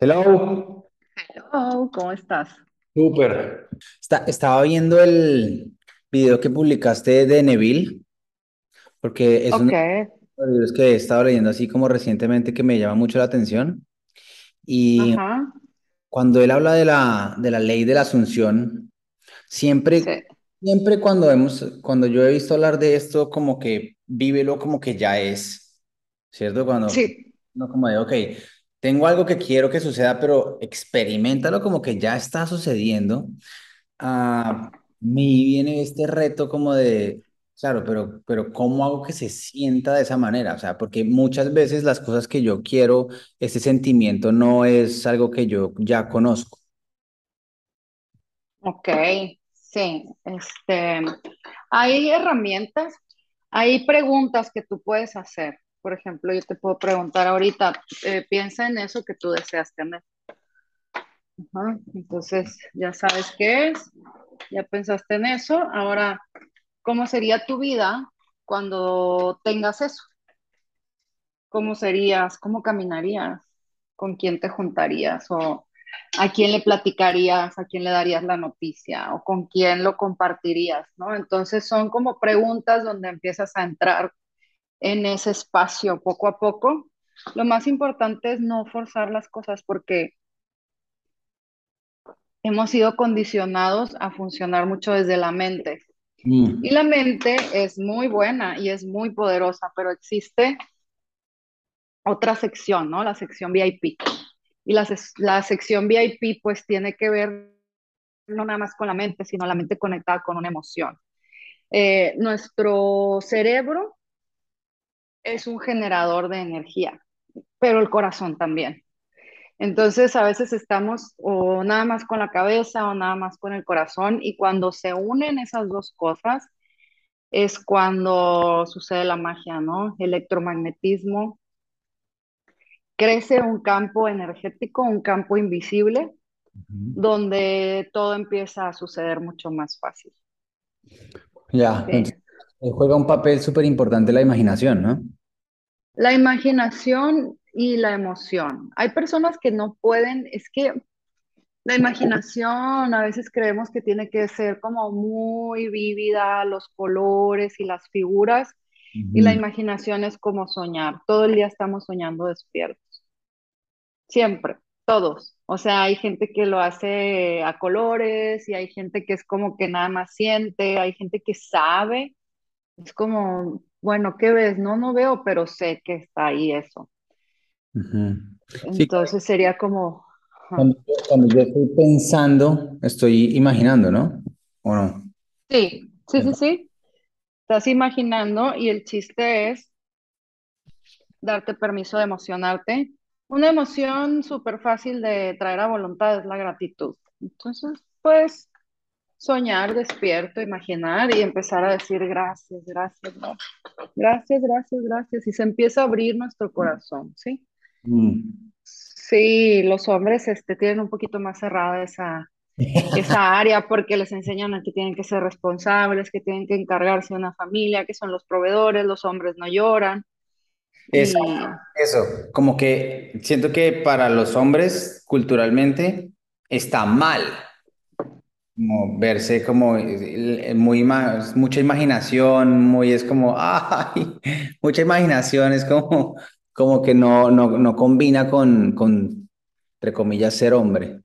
Hello, Hello, ¿cómo estás? súper. Está- estaba viendo el video que publicaste de Neville, porque es uno Ok, de los libros que he estado leyendo así como recientemente que me llama mucho la atención. Y ajá, cuando él habla de la, de la ley de la Asunción, siempre, sí, siempre cuando hemos, cuando yo he visto hablar de esto, como que vívelo como que ya es, ¿cierto? Cuando, sí, no como de, ok, tengo algo que quiero que suceda, pero experimentalo como que ya está sucediendo. a mí viene este reto como de, claro, pero, pero ¿cómo hago que se sienta de esa manera? O sea, porque muchas veces las cosas que yo quiero, ese sentimiento no es algo que yo ya conozco. ok, sí, este, hay herramientas, hay preguntas que tú puedes hacer. Por ejemplo, yo te puedo preguntar ahorita, eh, piensa en eso que tú deseas tener. Entonces, ya sabes qué es, ya pensaste en eso. Ahora, ¿cómo sería tu vida cuando tengas eso? ¿Cómo serías? ¿Cómo caminarías? ¿Con quién te juntarías? ¿O a quién le platicarías? ¿A quién le darías la noticia? ¿O con quién lo compartirías? ¿No? Entonces son como preguntas donde empiezas a entrar en ese espacio poco a poco. Lo más importante es no forzar las cosas porque hemos sido condicionados a funcionar mucho desde la mente. Y Mm, la mente es muy buena y es muy poderosa, pero existe otra sección, ¿no? La sección VIP. Y la, la sección VIP pues tiene que ver no nada más con la mente, sino la mente conectada con una emoción. Eh, nuestro cerebro es un generador de energía, pero el corazón también. Entonces a veces estamos o nada más con la cabeza o nada más con el corazón y cuando se unen esas dos cosas es cuando sucede la magia, ¿no? Electromagnetismo, crece un campo energético, un campo invisible donde todo empieza a suceder mucho más fácil. Ya, Sí. juega un papel súper importante la imaginación, ¿no? La imaginación y la emoción. Hay personas que no pueden, es que la imaginación a veces creemos que tiene que ser como muy vívida, los colores y las figuras, y la imaginación es como soñar. Todo el día estamos soñando despiertos, siempre, todos. O sea, hay gente que lo hace a colores y hay gente que es como que nada más siente, hay gente que sabe Es como, bueno, ¿qué ves? No, no veo, pero sé que está ahí eso. Ujú. Sí, Entonces sería como, cuando, cuando yo estoy pensando, estoy imaginando, ¿no? ¿O no? Sí, sí, sí, sí. Estás imaginando y el chiste es darte permiso de emocionarte. Una emoción súper fácil de traer a voluntad es la gratitud. Entonces, pues, soñar despierto, imaginar y empezar a decir gracias, gracias, gracias, gracias, gracias, gracias. Y se empieza a abrir nuestro corazón, ¿sí? Mm. Sí, los hombres este, tienen un poquito más cerrada esa, esa área porque les enseñan a que tienen que ser responsables, que tienen que encargarse de una familia, que son los proveedores, los hombres no lloran. Eso, Y eso, como que siento que para los hombres culturalmente está mal, como verse como eh, muy mucha imaginación, muy es como, ay, mucha imaginación, es como, como que no, no, no combina con, con, entre comillas, ser hombre.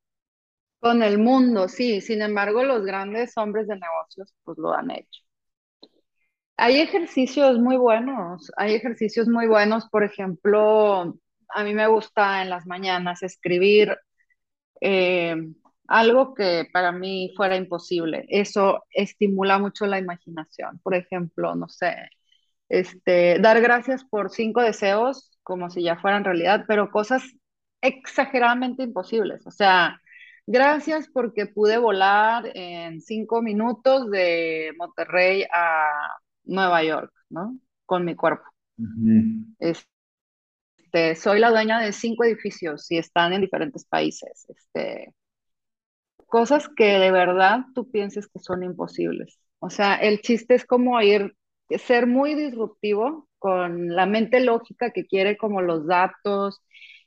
con el mundo, sí, sin embargo, los grandes hombres de negocios pues lo han hecho. Hay ejercicios muy buenos, hay ejercicios muy buenos, por ejemplo, a mí me gusta en las mañanas escribir eh, algo que para mí fuera imposible. Eso estimula mucho la imaginación. Por ejemplo, no sé, este, dar gracias por cinco deseos como si ya fueran realidad, pero cosas exageradamente imposibles. O sea, gracias porque pude volar en cinco minutos de Monterrey a Nueva York, ¿no? Con mi cuerpo. Este, soy la dueña de cinco edificios y están en diferentes países. Este, cosas que de verdad tú pienses que son imposibles. O sea, el chiste es como ir, ser muy disruptivo con la mente lógica que quiere como los datos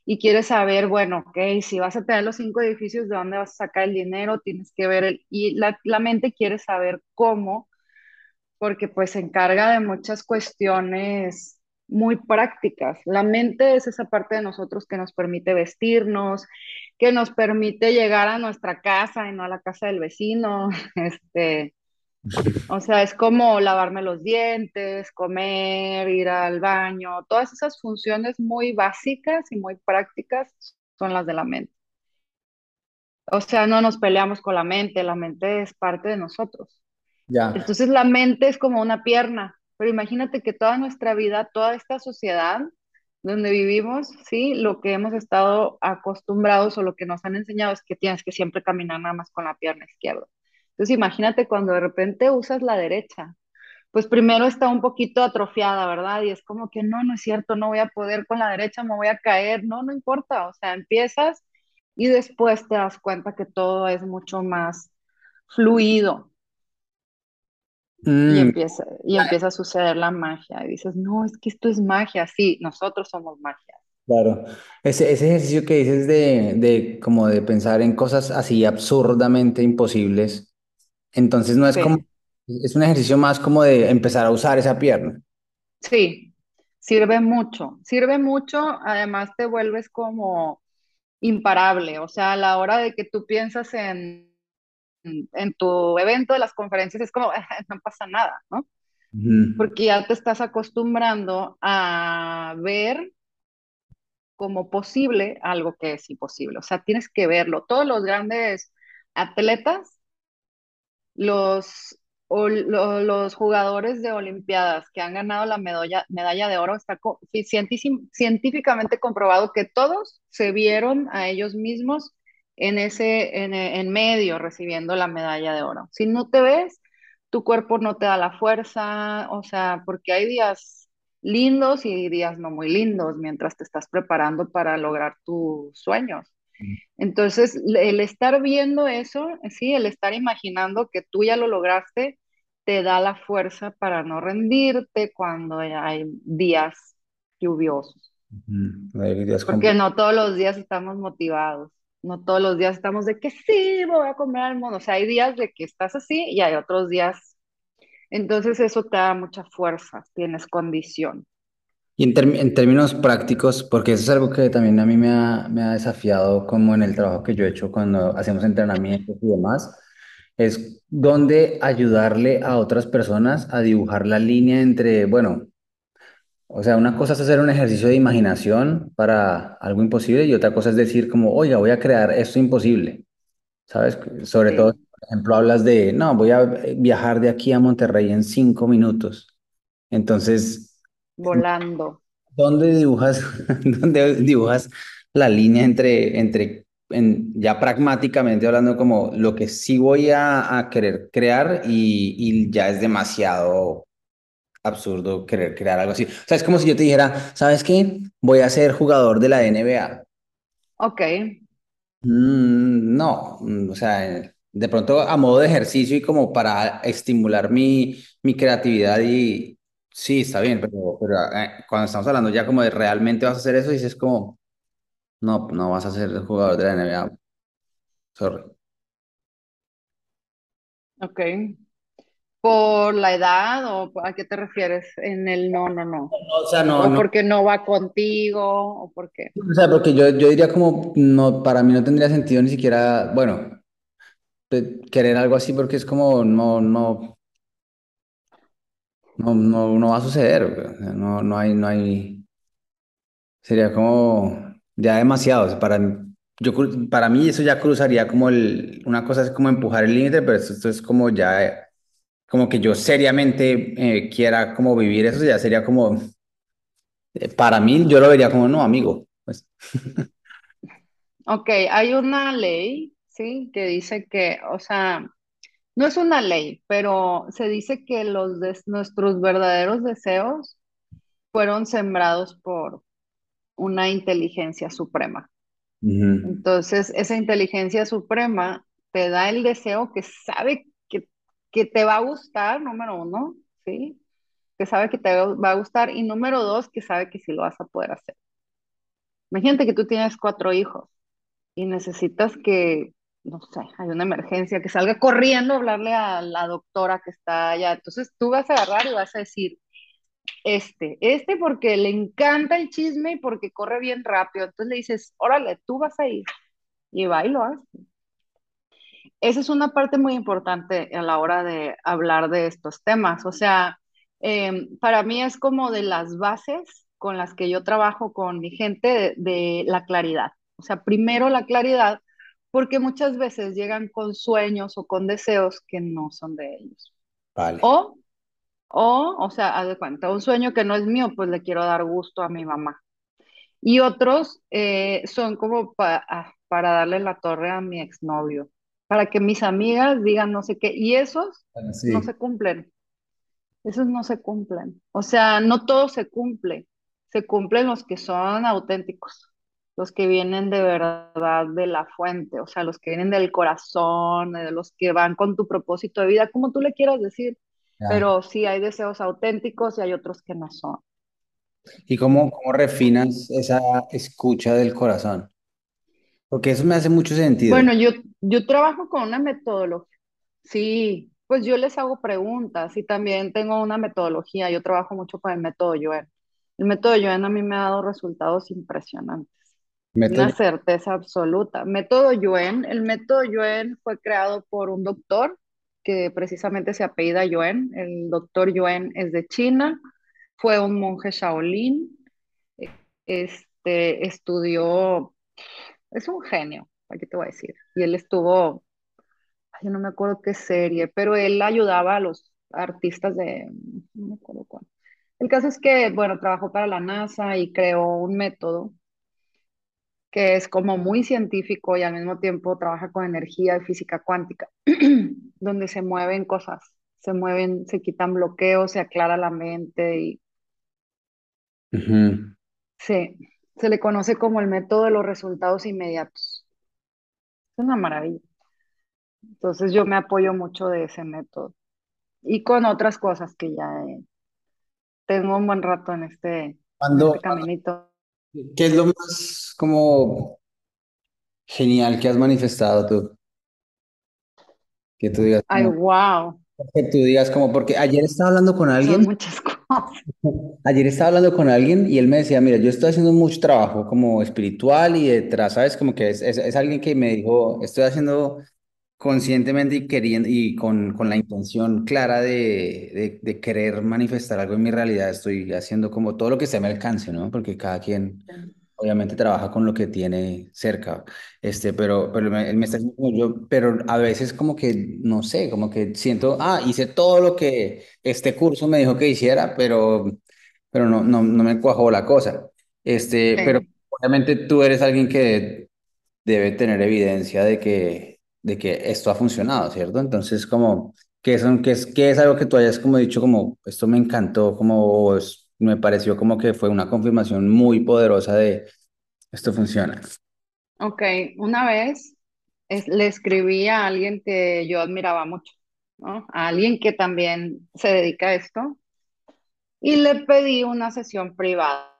y quieres saber, bueno, ok, si vas a tener los cinco edificios, ¿de dónde vas a sacar el dinero? Tienes que ver el, y la, la mente quiere saber cómo, porque pues se encarga de muchas cuestiones muy prácticas. La mente es esa parte de nosotros que nos permite vestirnos, que nos permite llegar a nuestra casa y no a la casa del vecino, este, o sea, es como lavarme los dientes, comer, ir al baño, todas esas funciones muy básicas y muy prácticas son las de la mente. O sea, no nos peleamos con la mente, la mente es parte de nosotros. Ya. Entonces la mente es como una pierna, pero imagínate que toda nuestra vida, toda esta sociedad donde vivimos, sí, lo que hemos estado acostumbrados o lo que nos han enseñado es que tienes que siempre caminar nada más con la pierna izquierda. Entonces imagínate cuando de repente usas la derecha, pues primero está un poquito atrofiada, ¿verdad? Y es como que no, no es cierto, no voy a poder con la derecha, me voy a caer, no, no importa, o sea, empiezas y después te das cuenta que todo es mucho más fluido y Mm, empieza, y empieza a suceder la magia y dices, no, es que esto es magia, sí, nosotros somos magia. claro. Ese, ese ejercicio que dices de, de como de pensar en cosas así absurdamente imposibles, entonces no es como, es un ejercicio más como de empezar a usar esa pierna. sí, sirve mucho, sirve mucho, además te vuelves como imparable, o sea, a la hora de que tú piensas en, en tu evento de las conferencias es como, no pasa nada, ¿no? Porque ya te estás acostumbrando a ver como posible algo que es imposible, o sea, tienes que verlo. Todos los grandes atletas, los, o- lo- los jugadores de Olimpiadas que han ganado la medalla, medalla de oro, está co- científicamente comprobado que todos se vieron a ellos mismos en ese, en, en medio recibiendo la medalla de oro. Si no te ves, tu cuerpo no te da la fuerza, o sea, porque hay días lindos y días no muy lindos mientras te estás preparando para lograr tus sueños. Entonces, el estar viendo eso, sí, el estar imaginando que tú ya lo lograste, te da la fuerza para no rendirte cuando hay días lluviosos, Ujú. Hay días porque no todos los días estamos motivados, no todos los días estamos de que sí, voy a comer al mundo, o sea, hay días de que estás así y hay otros días, entonces eso te da mucha fuerza, tienes condición. Y en, en términos prácticos, porque eso es algo que también a mí me ha, me ha desafiado como en el trabajo que yo he hecho cuando hacemos entrenamientos y demás, es dónde ayudarle a otras personas a dibujar la línea entre, bueno, o sea, una cosa es hacer un ejercicio de imaginación para algo imposible y otra cosa es decir como, oiga, voy a crear esto imposible, ¿sabes? Sobre todo, por ejemplo, hablas de, no, voy a viajar de aquí a Monterrey en cinco minutos. Entonces... volando. ¿Dónde dibujas, dónde dibujas la línea entre, entre en, ya pragmáticamente hablando, como lo que sí voy a, a querer crear y, y ya es demasiado absurdo querer crear algo así? O sea, es como si yo te dijera, ¿sabes qué? Voy a ser jugador de la NBA. Ok, Mm, no, mm, o sea, de pronto a modo de ejercicio y como para estimular mi, mi creatividad y sí, está bien, pero, pero eh, cuando estamos hablando ya como de realmente vas a hacer eso, dices como... No, no vas a ser jugador de la NBA. Sorry. ok. ¿Por la edad o a qué te refieres en el no, no, no? O sea, no, ¿O no. porque no va contigo? ¿O por qué? O sea, porque yo, yo diría como, no, para mí no tendría sentido ni siquiera, bueno, querer algo así porque es como, no, no, no, no, no va a suceder. no, no hay, no hay, sería como ya demasiado. O sea, para, yo, para mí eso ya cruzaría como el, una cosa es como empujar el límite, pero esto, esto es como ya, como que yo seriamente eh, quiera como vivir eso, ya sería como, eh, para mí yo lo vería como, no, amigo. Pues. Ok, hay una ley, ¿sí? Que dice que, o sea, no es una ley, pero se dice que los nuestros verdaderos deseos fueron sembrados por una inteligencia suprema. Entonces, esa inteligencia suprema te da el deseo que sabe que, te va a gustar, número uno, ¿sí? Que sabe que te va a gustar y número dos, que sabe que sí lo vas a poder hacer. Imagínate que tú tienes cuatro hijos y necesitas que, no sé, hay una emergencia, que salga corriendo a hablarle a la doctora que está allá. Entonces tú vas a agarrar y vas a decir, este, este porque le encanta el chisme y porque corre bien rápido. Entonces le dices, órale, tú vas a ir. Y va y lo hace. Esa es una parte muy importante a la hora de hablar de estos temas. O sea, eh, para mí es como de las bases con las que yo trabajo con mi gente de, de la claridad. O sea, primero la claridad, porque muchas veces llegan con sueños o con deseos que no son de ellos. Vale. O, o, o sea, haz de cuenta, un sueño que no es mío, pues le quiero dar gusto a mi mamá. Y otros eh, son como pa- ah, para darle la torre a mi exnovio, para que mis amigas digan no sé qué. Y esos Bueno, no se cumplen, esos no se cumplen. O sea, no todo se cumple, se cumplen los que son auténticos, los que vienen de verdad de la fuente, o sea, los que vienen del corazón, de los que van con tu propósito de vida, como tú le quieras decir. Ya. Pero sí hay deseos auténticos y hay otros que no son. ¿Y cómo, cómo refinas esa escucha del corazón? Porque eso me hace mucho sentido. Bueno, yo, yo trabajo con una metodología. Sí, pues yo les hago preguntas y también tengo una metodología. Yo trabajo mucho con el método Yuen. El método Yuen a mí me ha dado resultados impresionantes, una certeza absoluta. Método Yuen, el método Yuen fue creado por un doctor que precisamente se apellida Yuen. El doctor Yuen es de China, fue un monje Shaolin, este, estudió, es un genio, aquí te voy a decir. Y él estuvo yo no me acuerdo qué serie, pero él ayudaba a los artistas de, no me acuerdo cuál. El caso es que, bueno, trabajó para la NASA y creó un método que es como muy científico y al mismo tiempo trabaja con energía y física cuántica, donde se mueven cosas, se mueven, se quitan bloqueos, se aclara la mente y Ujú. se, se le conoce como el método de los resultados inmediatos. Es una maravilla. Entonces yo me apoyo mucho de ese método y con otras cosas que ya he Tengo un buen rato en este, en Cuando, este caminito. ¿qué es lo más como genial que has manifestado tú? Que tú digas Ay, wow, que tú digas como, porque ayer estaba hablando con son alguien, muchas cosas. ayer estaba hablando con alguien y él me decía, mira, yo estoy haciendo mucho trabajo como espiritual y detrás, ¿sabes? Como que es, es, es alguien que me dijo, estoy haciendo conscientemente y queriendo y con, con la intención clara de, de, de querer manifestar algo en mi realidad, estoy haciendo como todo lo que se me alcance, ¿no? Porque cada quien obviamente trabaja con lo que tiene cerca, este, pero, pero me, él me está diciendo como yo, pero a veces como que, no sé, como que siento, ah, hice todo lo que este curso me dijo que hiciera, pero, pero no, no, no me cuajó la cosa. Este, pero Sí, obviamente tú eres alguien que debe tener evidencia de que, de que esto ha funcionado, ¿cierto? Entonces, como, ¿qué son, qué es, qué es algo que tú hayas como dicho, como, esto me encantó, como, es- me pareció como que fue una confirmación muy poderosa de esto funciona. ok. Una vez le escribí a alguien que yo admiraba mucho, ¿no? A alguien que también se dedica a esto y le pedí una sesión privada.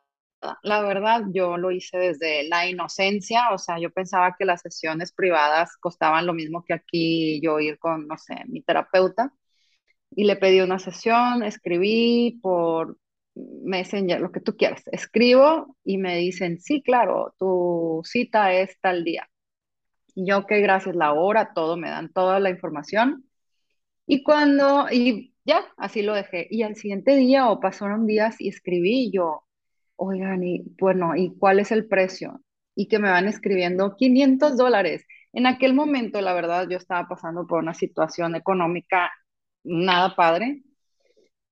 La verdad, yo lo hice desde la inocencia, o sea, yo pensaba que las sesiones privadas costaban lo mismo que aquí yo ir con, no sé, mi terapeuta. y le pedí una sesión, escribí por Messenger, lo que tú quieras. Escribo y me dicen, sí, claro, tu cita es tal día. Yo, ok, gracias, la hora, todo, me dan toda la información. Y cuando, y ya, así lo dejé. Y al siguiente día o pasaron días y escribí yo, oigan, y bueno, ¿y cuál es el precio? Y que me van escribiendo 500 dólares. En aquel momento, la verdad, yo estaba pasando por una situación económica nada padre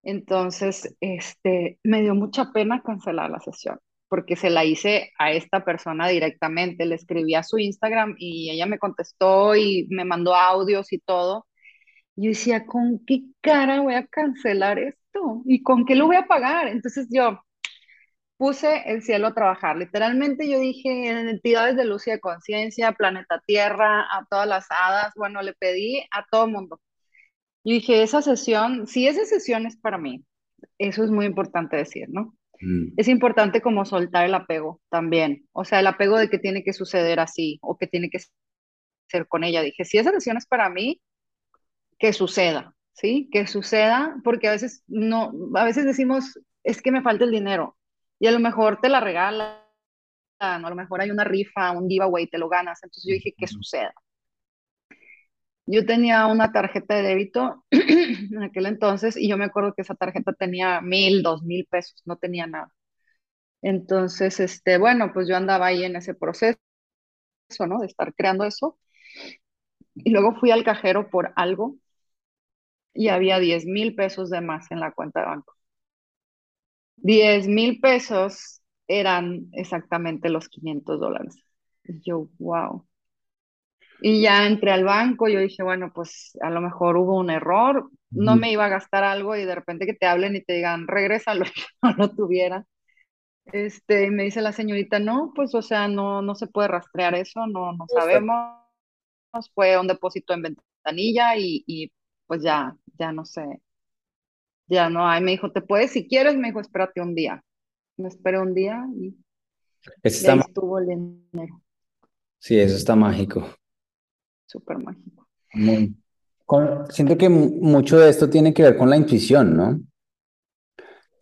entonces, este, me dio mucha pena cancelar la sesión, porque se la hice a esta persona directamente, le escribí a su Instagram y ella me contestó y me mandó audios y todo. Yo decía, ¿con qué cara voy a cancelar esto? ¿Y con qué lo voy a pagar? Entonces yo puse el cielo a trabajar. Literalmente yo dije, en entidades de luz y de conciencia, planeta Tierra, a todas las hadas, bueno, le pedí a todo mundo. Yo dije, esa sesión, si esa sesión es para mí, eso es muy importante decir, ¿no? Mm. es importante como soltar el apego también. O sea, el apego de que tiene que suceder así o que tiene que ser con ella. Dije, si esa decisión es para mí, que suceda, ¿sí? Que suceda, porque a veces no, a veces decimos, es que me falta el dinero y a lo mejor te la regalan, a lo mejor hay una rifa, un giveaway, te lo ganas. Entonces yo dije, que suceda. Yo tenía una tarjeta de débito en aquel entonces y yo me acuerdo que esa tarjeta tenía mil, dos mil pesos, no tenía nada. Entonces, este, bueno, pues yo andaba ahí en ese proceso, ¿no? De estar creando eso. Y luego fui al cajero por algo y había 10 mil pesos de más en la cuenta de banco. 10 mil pesos eran exactamente los 500 dólares. Y yo, wow. Y ya entré al banco, yo dije, bueno, pues a lo mejor hubo un error, no me iba a gastar algo y de repente que te hablen y te digan, regresa lo que no lo tuviera. Este, me dice la señorita, no, pues o sea, no, no se puede rastrear eso, no, no sabemos. Fue un depósito en ventanilla y, y pues ya, ya no sé, ya no hay. Me dijo, te puedes, si quieres, me dijo, espérate un día. Me esperé un día y, y ahí estuvo el dinero, sí, eso está mágico. Súper mágico. Muy- con- siento que mu- mucho de esto tiene que ver con la intuición, ¿no?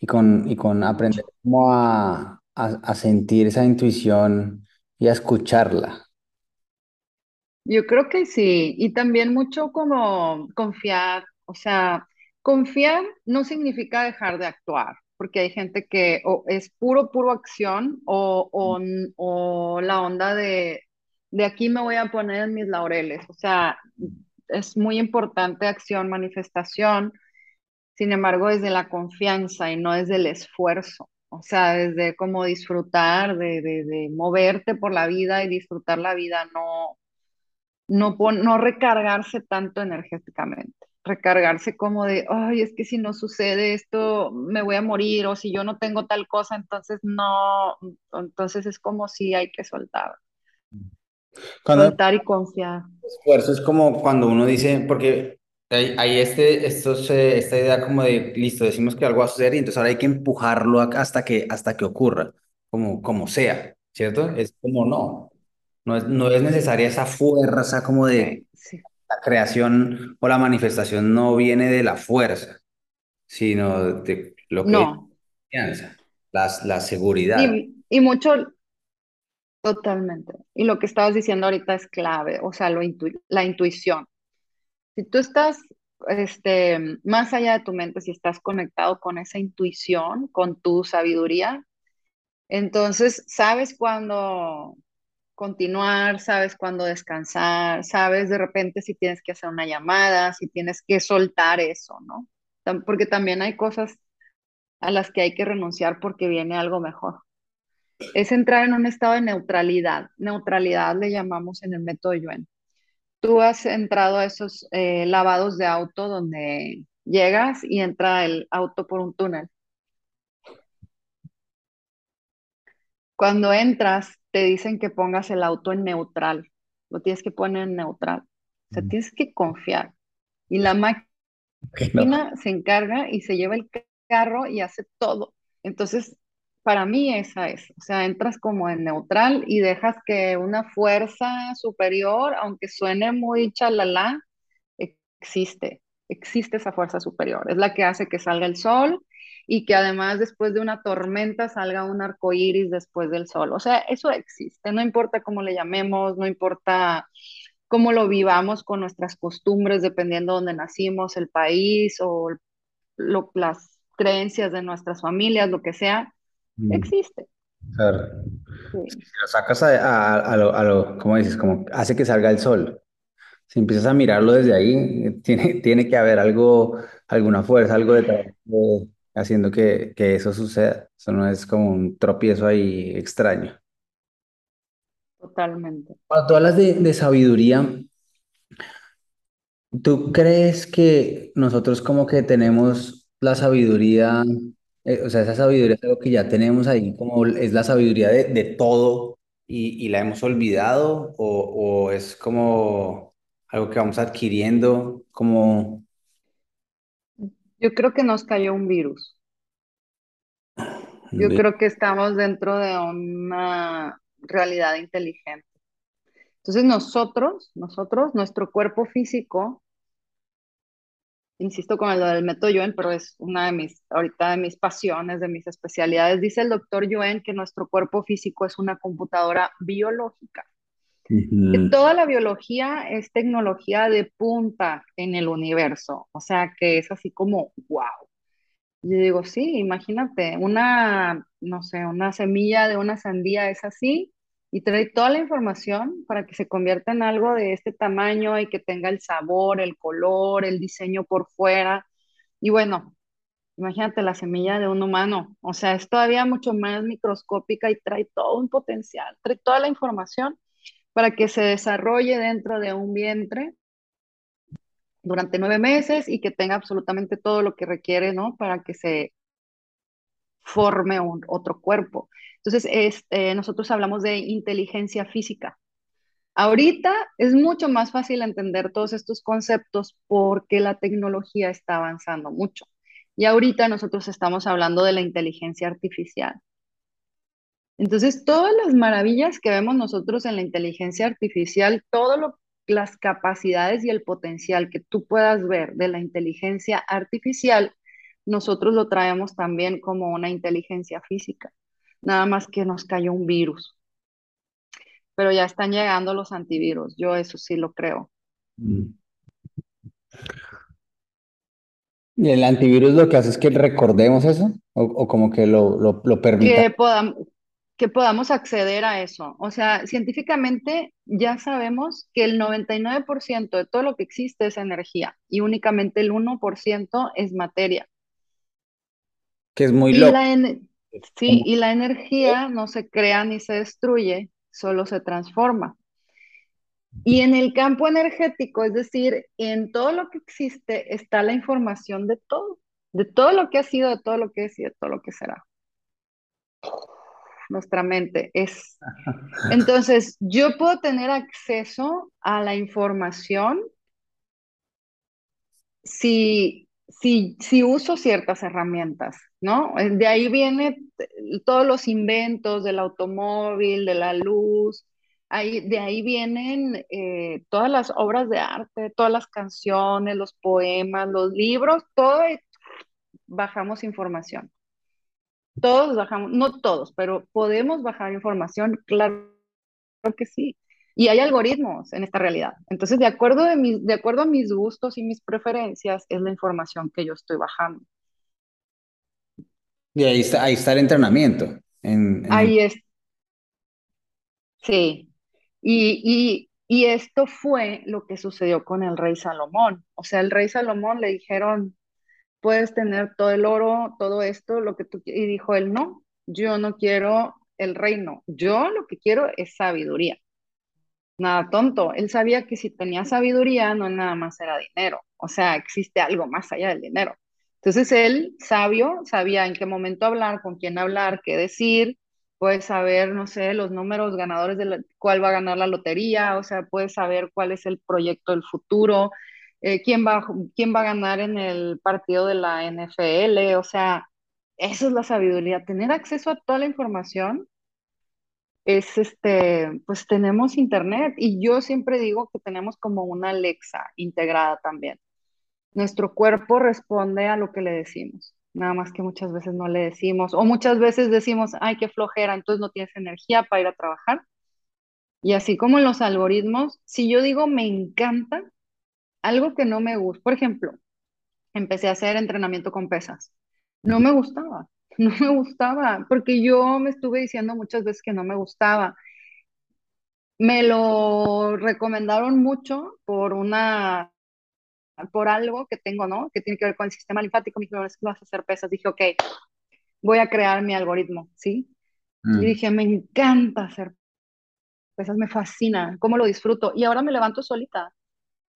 Y con, y con aprender cómo a, a, a sentir esa intuición y a escucharla. Yo creo que sí, y también mucho como confiar, o sea, confiar no significa dejar de actuar, porque hay gente que o es puro, puro acción o, o la onda de, de aquí me voy a poner en mis laureles, o sea, es muy importante acción, manifestación, sin embargo, desde la confianza y no desde el esfuerzo, o sea, desde como disfrutar, de, de, de moverte por la vida y disfrutar la vida, no no, no recargarse tanto energéticamente, recargarse como de, ay, es que si no sucede esto, me voy a morir, o si yo no tengo tal cosa, entonces no, entonces es como si hay que soltar, Cuando soltar y confiar. esfuerzo es como cuando uno dice, porque hay, hay este, estos, eh, esta idea como de, listo, decimos que algo va a suceder y entonces ahora hay que empujarlo hasta que, hasta que ocurra, como, como sea, ¿cierto? Es como no, no es, no es necesaria esa fuerza como de Sí, la creación o la manifestación no viene de la fuerza, sino de lo que es No, confianza, la, la seguridad. y, y mucho, totalmente. Y lo que estabas diciendo ahorita es clave, o sea, lo la intuición. Si tú estás, este, más allá de tu mente, si estás conectado con esa intuición, con tu sabiduría, Entonces, sabes cuándo continuar, sabes cuándo descansar, sabes de repente si tienes que hacer una llamada, si tienes que soltar eso, ¿no? Porque también hay cosas a las que hay que renunciar porque viene algo mejor. Es entrar en un estado de neutralidad. Neutralidad le llamamos en el método Yuen. Tú has entrado a esos eh, lavados de auto donde llegas y entra el auto por un túnel. Cuando entras, te dicen que pongas el auto en neutral. Lo tienes que poner en neutral. O sea, tienes que confiar. Y la no. máquina se encarga y se lleva el ca- carro y hace todo. Entonces, para mí esa es. O sea, entras como en neutral y dejas que una fuerza superior, aunque suene muy chalala, existe. Existe esa fuerza superior. Es la que hace que salga el sol y que además después de una tormenta salga un arco iris después del sol. O sea, eso existe, no importa cómo le llamemos, no importa cómo lo vivamos con nuestras costumbres, dependiendo de dónde nacimos, el país o lo- las creencias de nuestras familias, lo que sea, existe. claro. Si lo sacas a, a, a lo, a lo, ¿cómo dices? Como hace que salga el sol. Si empiezas a mirarlo desde ahí, eh, tiene, tiene que haber algo, alguna fuerza, algo detrás de- haciendo que, que eso suceda. Eso no es como un tropiezo ahí extraño. totalmente. Cuando tú hablas de, de sabiduría, ¿tú crees que nosotros como que tenemos la sabiduría, eh, o sea, esa sabiduría es algo que ya tenemos ahí, como es la sabiduría de, de todo y, y la hemos olvidado o, o es como algo que vamos adquiriendo, como... Yo creo que nos cayó un virus. Yo creo que estamos dentro de una realidad inteligente. Entonces nosotros, nosotros, nuestro cuerpo físico, insisto con lo del método Yuen, pero es una de mis, ahorita de mis pasiones, de mis especialidades, dice el doctor Yuen que nuestro cuerpo físico es una computadora biológica. Que toda la biología es tecnología de punta en el universo, o sea que es así como, wow. Yo digo, sí, imagínate, una, no sé, una semilla de una sandía es así y trae toda la información para que se convierta en algo de este tamaño y que tenga el sabor, el color, el diseño por fuera. Y bueno, imagínate la semilla de un humano, o sea, es todavía mucho más microscópica y trae todo un potencial, trae toda la información para que se desarrolle dentro de un vientre durante nueve meses y que tenga absolutamente todo lo que requiere, ¿no? Para que se forme un, otro cuerpo. Entonces, este, nosotros hablamos de inteligencia física. Ahorita es mucho más fácil entender todos estos conceptos porque la tecnología está avanzando mucho. Y ahorita nosotros estamos hablando de la inteligencia artificial. Entonces, todas las maravillas que vemos nosotros en la inteligencia artificial, todas las capacidades y el potencial que tú puedas ver de la inteligencia artificial, nosotros lo traemos también como una inteligencia física nada más que nos cayó un virus. Pero ya están llegando los antivirus, yo eso sí lo creo. ¿Y el antivirus lo que hace es que recordemos eso? ¿O, como que lo, lo, lo permita? Que podamos, que podamos acceder a eso. O sea, científicamente ya sabemos que el 99% de todo lo que existe es energía y únicamente el 1% es materia. Que es muy loco. Sí, y la energía no se crea ni se destruye, solo se transforma. Y en el campo energético, es decir, en todo lo que existe está la información de todo, de todo lo que ha sido, de todo lo que es y de todo lo que será. Nuestra mente es. Entonces, yo puedo tener acceso a la información si si, si uso ciertas herramientas, ¿no? Eh, de ahí vienen todos los inventos del automóvil, de la luz, ahí, de ahí vienen eh, todas las obras de arte, todas las canciones, los poemas, los libros, todo bajamos información. Todos bajamos, no todos, pero podemos bajar información, claro que sí. Y hay algoritmos en esta realidad. Entonces, de acuerdo, de, de acuerdo a mis gustos y mis preferencias, es la información que yo estoy bajando. Y ahí está, ahí está el entrenamiento. Ahí es. Sí. Y, y, y esto fue lo que sucedió con el rey Salomón. O sea, el rey Salomón le dijeron, puedes tener todo el oro, todo esto, lo que tú Y dijo él, no, yo no quiero el reino, yo lo que quiero es sabiduría nada tonto. Él sabía que si tenía sabiduría, no nada más era dinero. O sea, existe algo más allá del dinero. Entonces él, sabio, sabía en qué momento hablar, con quién hablar, qué decir, puede saber, no sé, los números ganadores de cuál va a ganar la lotería, o sea, puede saber cuál es el proyecto del futuro, eh, quién, va, quién va a ganar en el partido de la NFL, o sea, eso es la sabiduría, tener acceso a toda la información es este, pues tenemos internet y yo siempre digo que tenemos como una Alexa integrada también. Nuestro cuerpo responde a lo que le decimos, nada más que muchas veces no le decimos o muchas veces decimos, ay, qué flojera, entonces no tienes energía para ir a trabajar. Y así como en los algoritmos, si yo digo me encanta, algo que no me gusta, por ejemplo, empecé a hacer entrenamiento con pesas, no me gustaba no me gustaba, porque yo me estuve diciendo muchas veces que no me gustaba. Me lo recomendaron mucho por una, por algo que tengo, ¿no? Que tiene que ver con el sistema linfático. Me dijeron, es que vas a hacer pesas. Dije, ok, voy a crear mi algoritmo, ¿sí? Y mm. dije, me encanta hacer pesas, me fascina, cómo lo disfruto. Y ahora me levanto solita.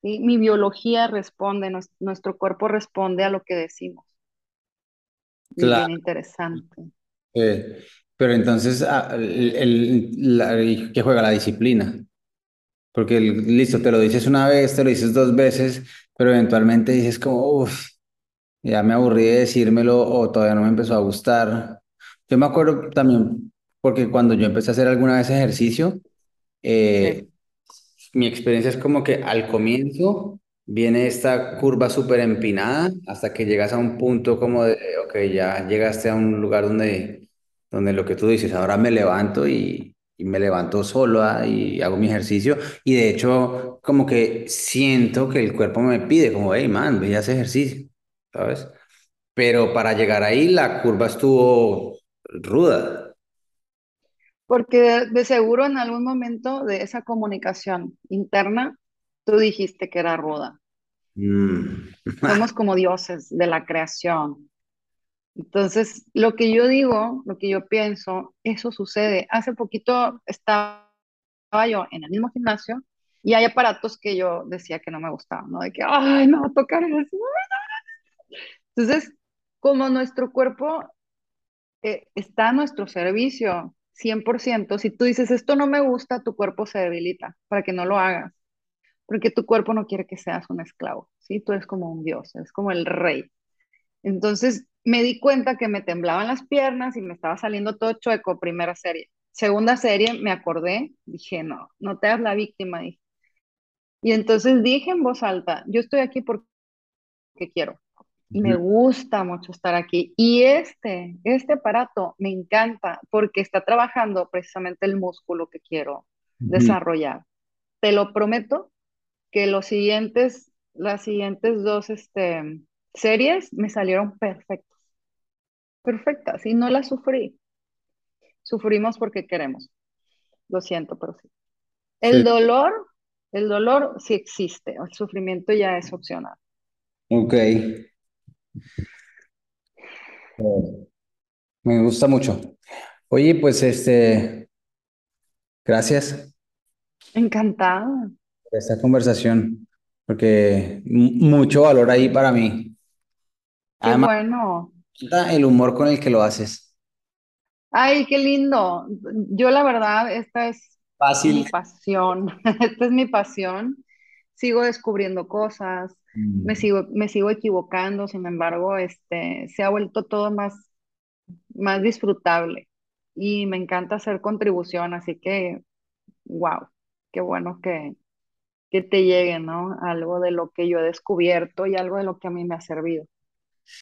¿sí? Mi biología responde, nuestro cuerpo responde a lo que decimos. Claro. Bien interesante. pero entonces, ah, el, ¿qué juega la disciplina? Porque listo, te lo dices una vez, te lo dices dos veces, pero eventualmente dices como, uff, ya me aburrí de decírmelo o todavía no me empezó a gustar. Yo me acuerdo también, porque cuando yo empecé a hacer alguna vez ejercicio, Sí. eh, mi experiencia es como que al comienzo viene esta curva súper empinada hasta que llegas a un punto como de, ok, ya llegaste a un lugar donde, donde lo que tú dices, ahora me levanto y, y me levanto solo ah, y hago mi ejercicio y de hecho como que siento que el cuerpo me pide como, hey man, ve y haz ejercicio, ¿sabes? Pero para llegar ahí la curva estuvo ruda. Porque de, de seguro en algún momento de esa comunicación interna, tú dijiste que era ruda. Mm. Somos como dioses de la creación. Entonces, lo que yo digo, lo que yo pienso, eso sucede. Hace poquito estaba yo en el mismo gimnasio y hay aparatos que yo decía que no me gustaban, ¿no? De que, ay, no, tocar eso. Entonces, como nuestro cuerpo eh, está a nuestro servicio 100%, si tú dices, esto no me gusta, tu cuerpo se debilita para que no lo hagas, porque tu cuerpo no quiere que seas un esclavo, ¿sí? Tú eres como un dios, es como el rey. Entonces me di cuenta que me temblaban las piernas y me estaba saliendo todo chueco, primera serie. Segunda serie, me acordé, dije, no, no te hagas la víctima. Dije. Y entonces dije en voz alta, yo estoy aquí porque quiero y me gusta mucho estar aquí. Y este, este aparato me encanta porque está trabajando precisamente el músculo que quiero desarrollar. Te lo prometo que los siguientes, las siguientes dos este, series me salieron perfectas, perfectas y no las sufrí. Sufrimos porque queremos. Lo siento, pero sí. El Sí. dolor, el dolor sí existe, el sufrimiento ya es opcional. Ok. Me gusta mucho. Oye, pues este, gracias Encantada. Esta conversación, porque mu- mucho valor ahí para mí. Qué Además, bueno. me encanta el humor con el que lo haces. Ay, qué lindo. Yo la verdad, esta es mi pasión. Esta es mi pasión. Sigo descubriendo cosas, me Mm, sigo, me sigo equivocando, sin embargo, este, se ha vuelto todo más, más disfrutable y me encanta hacer contribución, así que, wow, qué bueno que, que te llegue, ¿no? Algo de lo que yo he descubierto y algo de lo que a mí me ha servido.